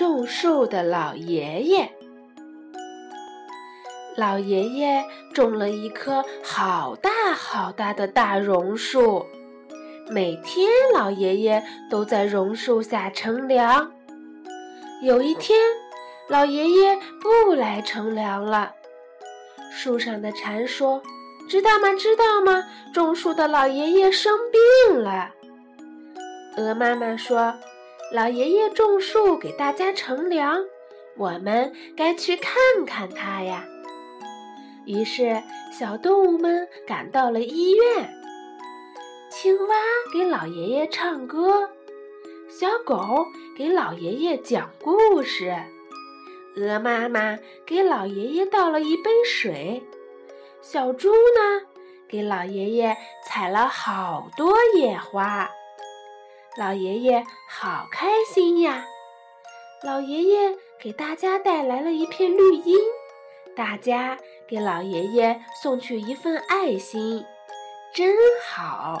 种树的老爷爷。老爷爷种了一棵好大好大的大榕树，每天老爷爷都在榕树下乘凉。有一天，老爷爷不来乘凉了。树上的蝉说：“知道吗？知道吗？种树的老爷爷生病了。”鹅妈妈说：“老爷爷种树给大家乘凉，我们该去看看他呀。”于是，小动物们赶到了医院。青蛙给老爷爷唱歌，小狗给老爷爷讲故事，鹅妈妈给老爷爷倒了一杯水，小猪呢给老爷爷采了好多野花。老爷爷好开心呀！老爷爷给大家带来了一片绿荫。大家给老爷爷送去一份爱心，真好。